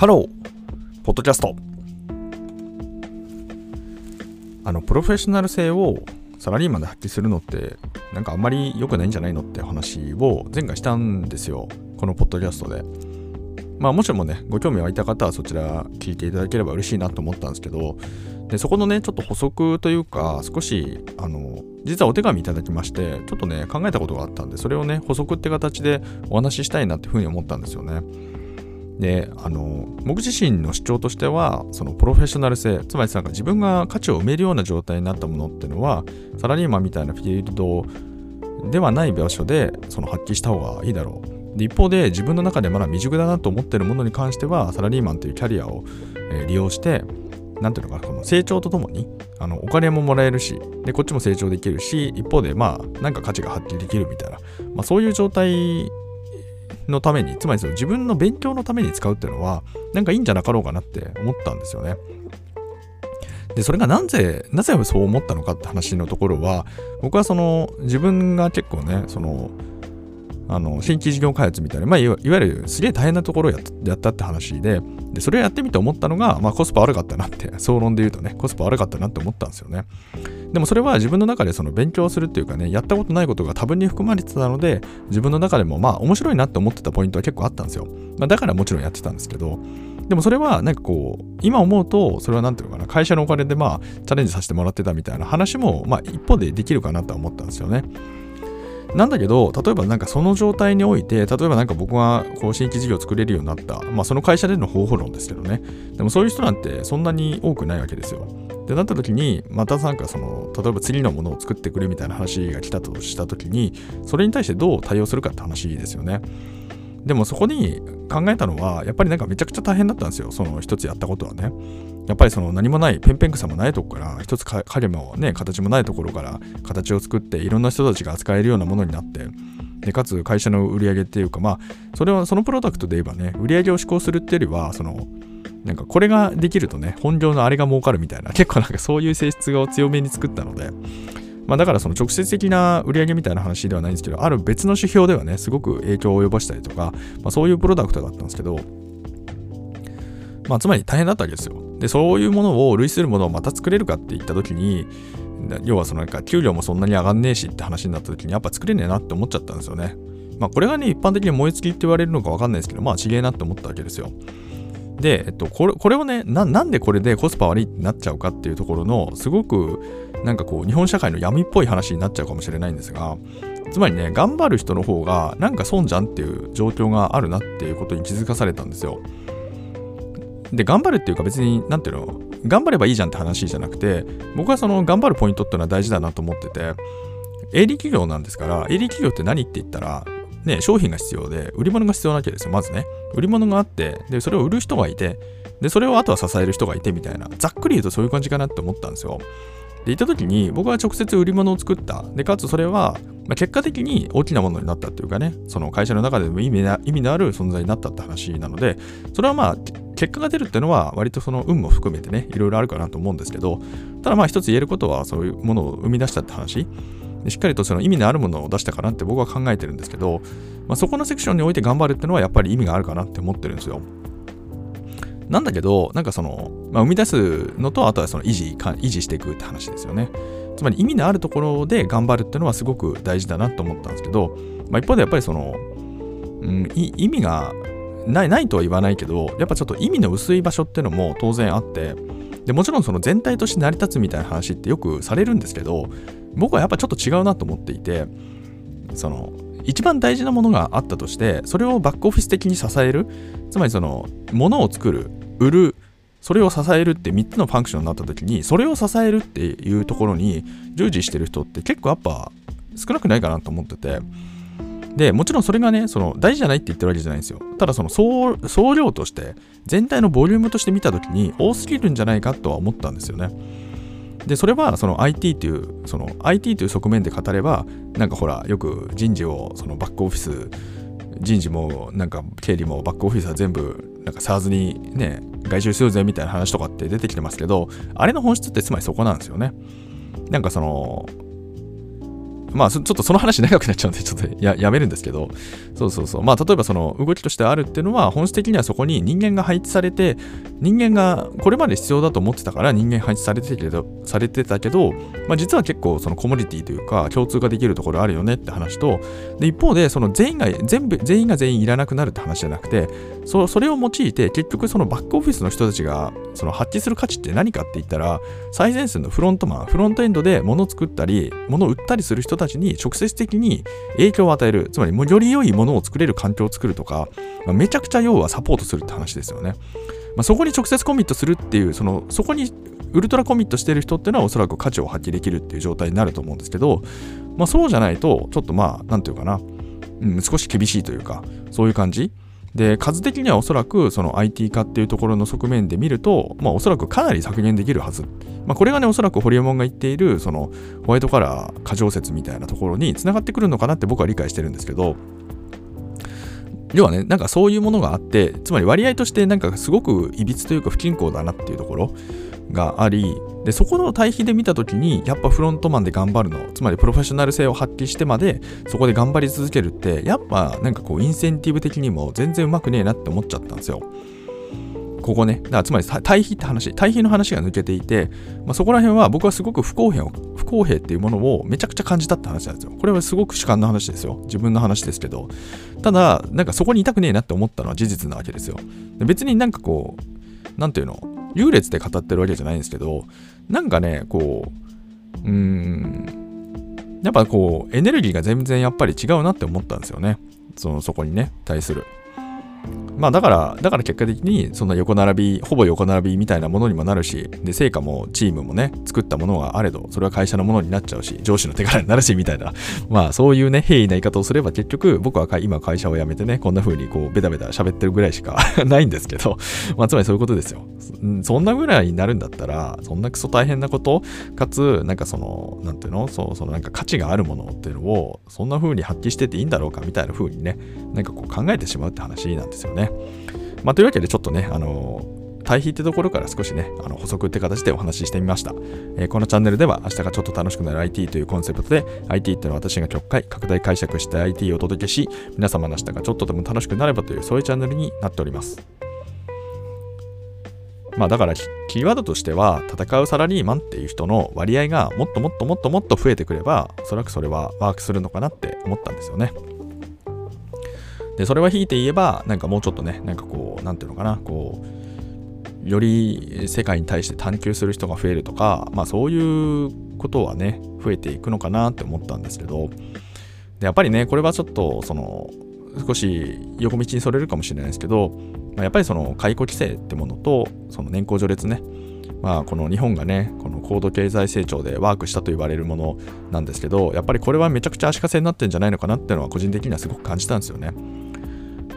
ハロー、ポッドキャスト。あの、プロフェッショナル性をサラリーマンで発揮するのって、なんかあんまり良くないんじゃないのって話を前回したんですよ。このポッドキャストで。まあもしもね、ご興味湧いた方はそちら聞いていただければ嬉しいなと思ったんですけど、でそこのね、ちょっと補足というか、少し、あの、実はお手紙いただきまして、ちょっとね、考えたことがあったんで、それをね、補足って形でお話ししたいなっていうふうに思ったんですよね。で、あの、僕自身の主張としては、そのプロフェッショナル性、つまりなんか自分が価値を埋めるような状態になったものっていうのは、サラリーマンみたいなフィールドではない場所でその発揮した方がいいだろう。で一方で自分の中でまだ未熟だなと思ってるものに関しては、サラリーマンというキャリアを、え利用して、なんていうのかな、この成長とともに、あのお金ももらえるし、で、こっちも成長できるし、一方で、まあ、なんか価値が発揮できるみたいな、まあ、そういう状態のために、つまりその自分の勉強のために使うっていうのは、なんかいいんじゃなかろうかなって思ったんですよね。で、それがなぜ、なぜそう思ったのかって話のところは、僕はその、自分が結構ね、その、あの、新規事業開発みたいな、まあ、いわゆるすげえ大変なところをやったって話で、で、それをやってみて思ったのが、まあ、コスパ悪かったなって、総論で言うとね、コスパ悪かったなって思ったんですよね。でもそれは自分の中でその勉強するっていうかね、やったことないことが多分に含まれてたので、自分の中でもまあ面白いなって思ってたポイントは結構あったんですよ。まあ、だからもちろんやってたんですけど、でもそれはなんかこう、今思うと、それはなんていうのかな、会社のお金でまあチャレンジさせてもらってたみたいな話も、まあ一方でできるかなとは思ったんですよね。なんだけど、例えばなんかその状態において、例えばなんか僕がこう新規事業を作れるようになった、まあその会社での方法論ですけどね。でもそういう人なんてそんなに多くないわけですよ。ってなった時に、またなんかその、例えば次のものを作ってくれみたいな話が来たとした時に、それに対してどう対応するかって話ですよね。でもそこに考えたのは、やっぱりなんかめちゃくちゃ大変だったんですよ。その一つやったことはね。やっぱりその何もない、ペンペン草もないとこから、一つ影もね、形もないところから形を作って、いろんな人たちが扱えるようなものになって、でかつ会社の売り上げっていうか、まあ、それはそのプロダクトで言えばね、売り上げを施行するっていうよりは、その、なんかこれができるとね、本業のあれが儲かるみたいな、結構なんかそういう性質を強めに作ったので、まあだからその直接的な売り上げみたいな話ではないんですけど、ある別の指標ではね、すごく影響を及ぼしたりとか、まあそういうプロダクトだったんですけど、まあつまり大変だったわけですよ。で、そういうものを類するものをまた作れるかって言った時に、要はそのなんか給料もそんなに上がんねえしって話になった時にやっぱ作れねえなって思っちゃったんですよね。まあこれがね、一般的に燃え尽きって言われるのかわかんないですけど、まあちげえなって思ったわけですよ。で、えっと、これこれをねな、んでこれでコスパ悪いってなっちゃうかっていうところの、すごくなんかこう、日本社会の闇っぽい話になっちゃうかもしれないんですが、つまりね、頑張る人の方がなんか損じゃんっていう状況があるなっていうことに気づかされたんですよ。で、頑張るっていうか別に、なんていうの、頑張ればいいじゃんって話じゃなくて、僕はその頑張るポイントっていうのは大事だなと思ってて、営利企業なんですから、営利企業って何って言ったら、ね、商品が必要で、売り物が必要なわけですよ、まずね。売り物があって、で、それを売る人がいて、で、それをあとは支える人がいてみたいな、ざっくり言うとそういう感じかなって思ったんですよ。で、行った時に、僕は直接売り物を作った。で、かつそれは、まあ、結果的に大きなものになったっていうかね、その会社の中でも意味な意味のある存在になったって話なので、それはまあ、結果が出るっていうのは、割とその運も含めてね、いろいろあるかなと思うんですけど、ただまあ一つ言えることは、そういうものを生み出したって話。しっかりとその意味のあるものを出したかなって僕は考えてるんですけど、まあ、そこのセクションにおいて頑張るっていうのはやっぱり意味があるかなって思ってるんですよ。なんだけど、なんかその、まあ、生み出すのと、あとはその維持、維持していくって話ですよね。つまり意味のあるところで頑張るっていうのはすごく大事だなと思ったんですけど、まあ、一方でやっぱりその、うん、意味がないないとは言わないけど、やっぱちょっと意味の薄い場所っていうのも当然あって、でもちろんその全体として成り立つみたいな話ってよくされるんですけど、僕はやっぱちょっと違うなと思っていて、その、一番大事なものがあったとして、それをバックオフィス的に支える、つまりその、ものを作る、売る、それを支えるって3つのファンクションになった時に、それを支えるっていうところに従事してる人って結構やっぱ少なくないかなと思ってて、で、もちろんそれがね、その大事じゃないって言ってるわけじゃないんですよ。ただその総量として、全体のボリュームとして見たときに多すぎるんじゃないかとは思ったんですよね。で、それはその IT という、その IT という側面で語れば、なんかほら、よく人事をそのバックオフィス、人事もなんか経理もバックオフィスは全部なんか SARS にね、外注するぜみたいな話とかって出てきてますけど、あれの本質ってつまりそこなんですよね。なんかその、まあちょっとその話長くなっちゃうんでちょっとややめるんですけど。そうそうそう。まあ例えばその動きとしてあるっていうのは本質的にはそこに人間が配置されて人間がこれまで必要だと思ってたから人間配置されてたけどされてたけど、まあ、実は結構そのコモディティというか共通ができるところあるよねって話とで一方でその全員が全部全員が全員いらなくなるって話じゃなくてそそれを用いて結局そのバックオフィスの人たちがその発揮する価値って何かって言ったら最前線のフロントマンフロントエンドで物を作ったり物を売ったりする人たちに直接的に影響を与えるつまりより良いものを作れる環境を作るとか、まあ、めちゃくちゃ要はサポートするって話ですよね、まあ、そこに直接コミットするっていうそのそこにウルトラコミットしてる人っていうのはおそらく価値を発揮できるっていう状態になると思うんですけど、まあ、そうじゃないとちょっとまあなんていうかな、うん、少し厳しいというかそういう感じ。で数的にはおそらくその IT 化っていうところの側面で見ると、まあ、おそらくかなり削減できるはず。まあ、これがね、おそらくホリエモンが言っているそのホワイトカラー過剰説みたいなところにつながってくるのかなって僕は理解してるんですけど、要はね、なんかそういうものがあって、つまり割合としてなんかすごくいびつというか不均衡だなっていうところがあり、でそこの対比で見た時にやっぱフロントマンで頑張るのつまりプロフェッショナル性を発揮してまでそこで頑張り続けるってやっぱなんかこうインセンティブ的にも全然うまくねえなって思っちゃったんですよ。ここね。だからつまり対比って話対比の話が抜けていて、まあ、そこら辺は僕はすごく不公平を不公平っていうものをめちゃくちゃ感じたって話なんですよ。これはすごく主観の話ですよ。自分の話ですけど。ただなんかそこにいたくねえなって思ったのは事実なわけですよ。別になんかこうなんていうの優劣で語ってるわけじゃないんですけど、なんかね、こう、うん、やっぱこう、エネルギーが全然やっぱり違うなって思ったんですよね。その、そこにね、対する。まあだから、だから結果的にそんな横並び、ほぼ横並びみたいなものにもなるし、で、成果もチームもね、作ったものがあれど、それは会社のものになっちゃうし、上司の手柄になるし、みたいな。まあそういうね、平易な言い方をすれば結局、僕は今会社を辞めてね、こんな風にこう、ベタベタ喋ってるぐらいしか ないんですけど、まあつまりそういうことですよ。そんなぐらいになるんだったら、そんなクソ大変なこと、かつ、なんかその、なんていうの？そう、そのなんか価値があるものっていうのを、そんな風に発揮してていいんだろうか、みたいな風にね、なんかこう考えてしまうって話なんですよね。まあ、というわけでちょっとね、あの対比ってところから少しね、あの補足って形でお話ししてみました、えー、このチャンネルでは明日がちょっと楽しくなる IT というコンセプトで IT っていうのは私が極快、拡大解釈して IT をお届けし、皆様の明日がちょっとでも楽しくなればというそういうチャンネルになっております。まあだからキーワードとしては戦うサラリーマンっていう人の割合がもっともっともっともっと増えてくればおそらくそれはワークするのかなって思ったんですよね。で、それは引いて言えば、なんかもうちょっとね、なんかこう、なんていうのかな、こう、より世界に対して探求する人が増えるとか、まあそういうことはね、増えていくのかなって思ったんですけど、でやっぱりね、これはちょっと、その、少し横道にそれるかもしれないですけど、まあ、やっぱりその解雇規制ってものと、その年功序列ね、まあ、この日本がね、この高度経済成長でワークしたと言われるものなんですけど、やっぱりこれはめちゃくちゃ足かせになってるんじゃないのかなっていうのは個人的にはすごく感じたんですよね。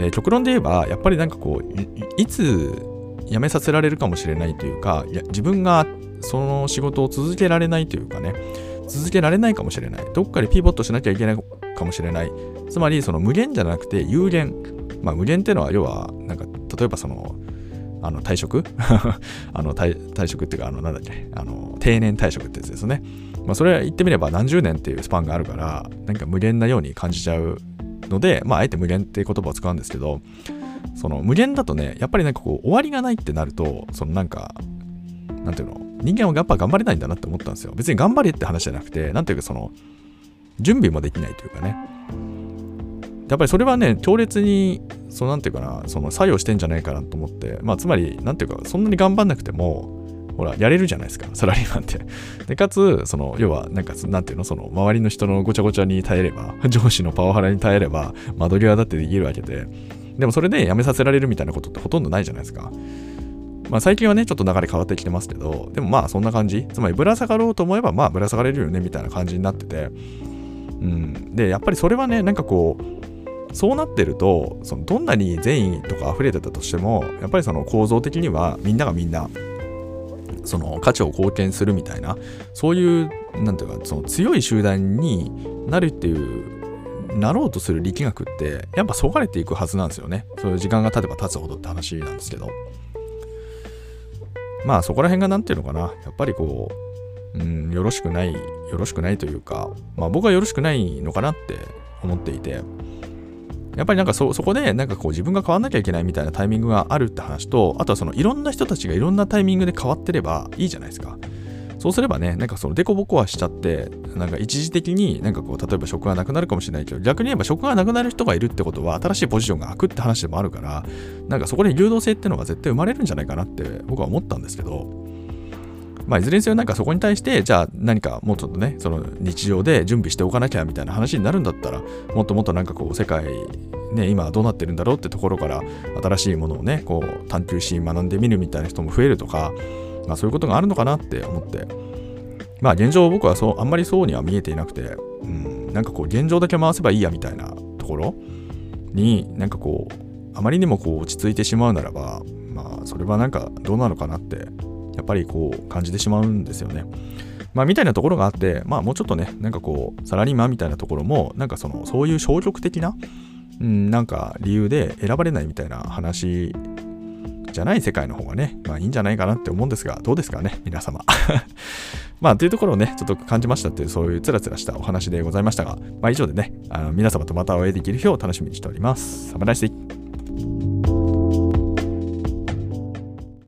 で極論で言えばやっぱりなんかこういつ辞めさせられるかもしれないというかいや自分がその仕事を続けられないというかね続けられないかもしれない。どっかでピボットしなきゃいけないかもしれない。つまりその無限じゃなくて有限。まあ無限っていうのは要はなんか例えばそのあの退職？あの退職っていうかあのなんだっけあの定年退職ってやつですね。まあそれは言ってみれば何十年っていうスパンがあるからなんか無限なように感じちゃうので、まあ、あえて無限っていう言葉を使うんですけど、その無限だとね、やっぱりなんかこう、終わりがないってなると、そのなんか、なんていうの、人間はやっぱ頑張れないんだなって思ったんですよ。別に頑張れって話じゃなくて、なんていうかその、準備もできないというかね。やっぱりそれはね、強烈に、そのなんていうかな、その作用してんじゃないかなと思って、まあつまり、なんていうか、そんなに頑張んなくても、ほら、やれるじゃないですか、サラリーマンって。で、かつ、その、要は、なんか、なんていうの、その、周りの人のごちゃごちゃに耐えれば、上司のパワハラに耐えれば、窓際だってできるわけで、でもそれで辞めさせられるみたいなことってほとんどないじゃないですか。まあ最近はね、ちょっと流れ変わってきてますけど、でもまあそんな感じ。つまりぶら下がろうと思えば、まあぶら下がれるよね、みたいな感じになってて。うん。で、やっぱりそれはね、なんかこう、そうなってると、そのどんなに善意とか溢れてたとしても、やっぱりその構造的にはみんながみんなその価値を貢献するみたいなそういうなんていうかその強い集団になるっていうなろうとする力学ってやっぱそがれていくはずなんですよね。そういう時間が経てば経つほどって話なんですけど。まあそこら辺が何ていうのかな。やっぱりこうん、よろしくない、よろしくないというか、まあ僕はよろしくないのかなって思っていて、やっぱりなんかそそこでなんかこう自分が変わんなきゃいけないみたいなタイミングがあるって話と、あとはそのいろんな人たちがいろんなタイミングで変わってればいいじゃないですか。そうすればね、なんかそのデコボコはしちゃって、なんか一時的になんかこう、例えば職がなくなるかもしれないけど、逆に言えば職がなくなる人がいるってことは、新しいポジションが空くって話でもあるから、なんかそこで流動性ってのが絶対生まれるんじゃないかなって僕は思ったんですけど、まあ、いずれにせよなんかそこに対して、じゃあ何かもうちょっとね、その日常で準備しておかなきゃみたいな話になるんだったら、もっともっとなんかこう世界、ね、今どうなってるんだろうってところから新しいものをね、こう探求し学んでみるみたいな人も増えるとか、まあそういうことがあるのかなって思って、まあ現状僕はそうあんまりそうには見えていなくて、うん、なんかこう現状だけ回せばいいやみたいなところになんかこうあまりにもこう落ち着いてしまうならばまあそれはなんかどうなのかなってやっぱりこう感じてしまうんですよね。まあみたいなところがあってまあもうちょっとねなんかこうサラリーマンみたいなところもなんかそのそういう消極的な、うん、なんか理由で選ばれないみたいな話じゃない世界の方がね、まあいいんじゃないかなって思うんですが、どうですかね、皆様。まあ、というところをね、ちょっと感じましたっていう、そういうつらつらしたお話でございましたが、まあ以上でね、あの皆様とまたお会いできる日を楽しみにしております。サムライス